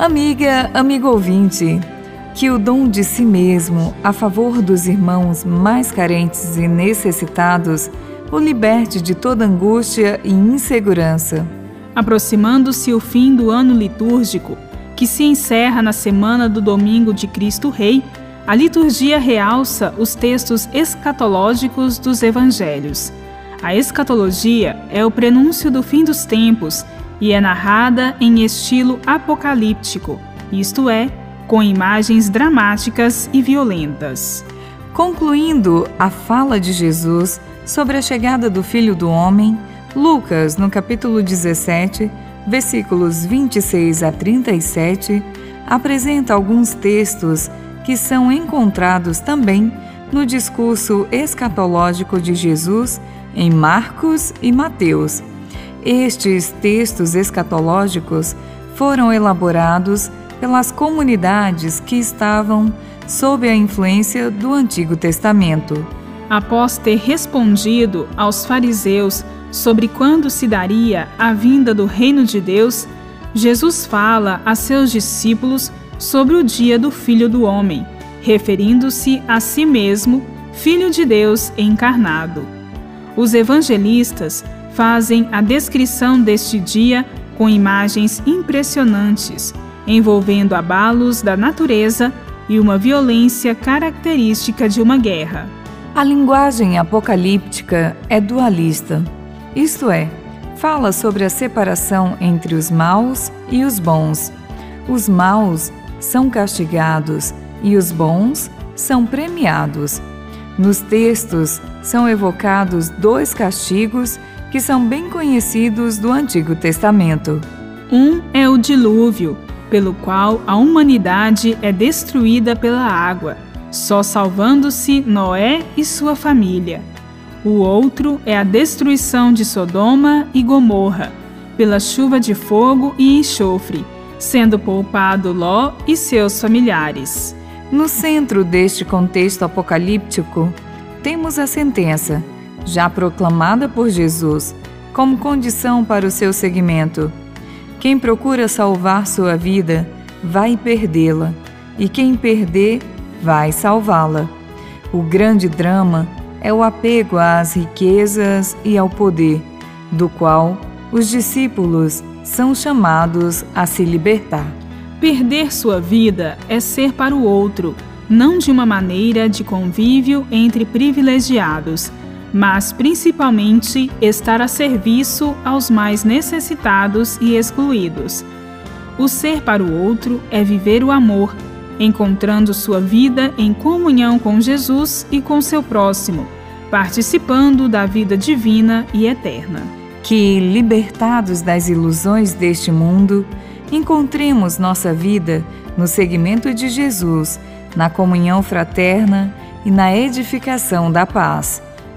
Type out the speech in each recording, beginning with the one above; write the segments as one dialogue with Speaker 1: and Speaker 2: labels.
Speaker 1: Amiga, amigo ouvinte, que o dom de si mesmo a favor dos irmãos mais carentes e necessitados o liberte de toda angústia e insegurança.
Speaker 2: Aproximando-se o fim do ano litúrgico, que se encerra na semana do Domingo de Cristo Rei, a liturgia realça os textos escatológicos dos evangelhos. A escatologia é o prenúncio do fim dos tempos e é narrada em estilo apocalíptico, isto é, com imagens dramáticas e violentas.
Speaker 1: Concluindo a fala de Jesus sobre a chegada do Filho do Homem, Lucas, no capítulo 17, versículos 26 a 37, apresenta alguns textos que são encontrados também no discurso escatológico de Jesus em Marcos e Mateus. Estes textos escatológicos foram elaborados pelas comunidades que estavam sob a influência do Antigo Testamento.
Speaker 2: Após ter respondido aos fariseus sobre quando se daria a vinda do reino de Deus, Jesus fala a seus discípulos sobre o dia do Filho do Homem, referindo-se a si mesmo, Filho de Deus encarnado. Os evangelistas fazem a descrição deste dia com imagens impressionantes, envolvendo abalos da natureza e uma violência característica de uma guerra.
Speaker 1: A linguagem apocalíptica é dualista, isto é, fala sobre a separação entre os maus e os bons. Os maus são castigados e os bons são premiados. Nos textos são evocados dois castigos que são bem conhecidos do Antigo Testamento.
Speaker 2: Um é o dilúvio, pelo qual a humanidade é destruída pela água, só salvando-se Noé e sua família. O outro é a destruição de Sodoma e Gomorra, pela chuva de fogo e enxofre sendo poupado Ló e seus familiares.
Speaker 1: No centro deste contexto apocalíptico, temos a sentença, já proclamada por Jesus, como condição para o seu seguimento. Quem procura salvar sua vida, vai perdê-la, e quem perder, vai salvá-la. O grande drama é o apego às riquezas e ao poder, do qual os discípulos são chamados a se libertar.
Speaker 2: Perder sua vida é ser para o outro, não de uma maneira de convívio entre privilegiados, mas principalmente estar a serviço aos mais necessitados e excluídos. O ser para o outro é viver o amor, encontrando sua vida em comunhão com Jesus e com seu próximo, participando da vida divina e eterna
Speaker 1: que, libertados das ilusões deste mundo, encontremos nossa vida no seguimento de Jesus, na comunhão fraterna e na edificação da paz.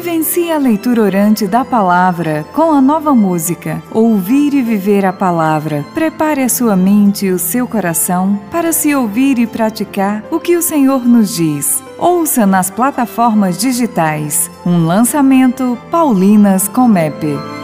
Speaker 1: Vivencie a leitura orante da palavra com a nova música Ouvir e Viver a Palavra. Prepare a sua mente e o seu coração para se ouvir e praticar o que o Senhor nos diz. Ouça nas plataformas digitais um lançamento Paulinas Comep.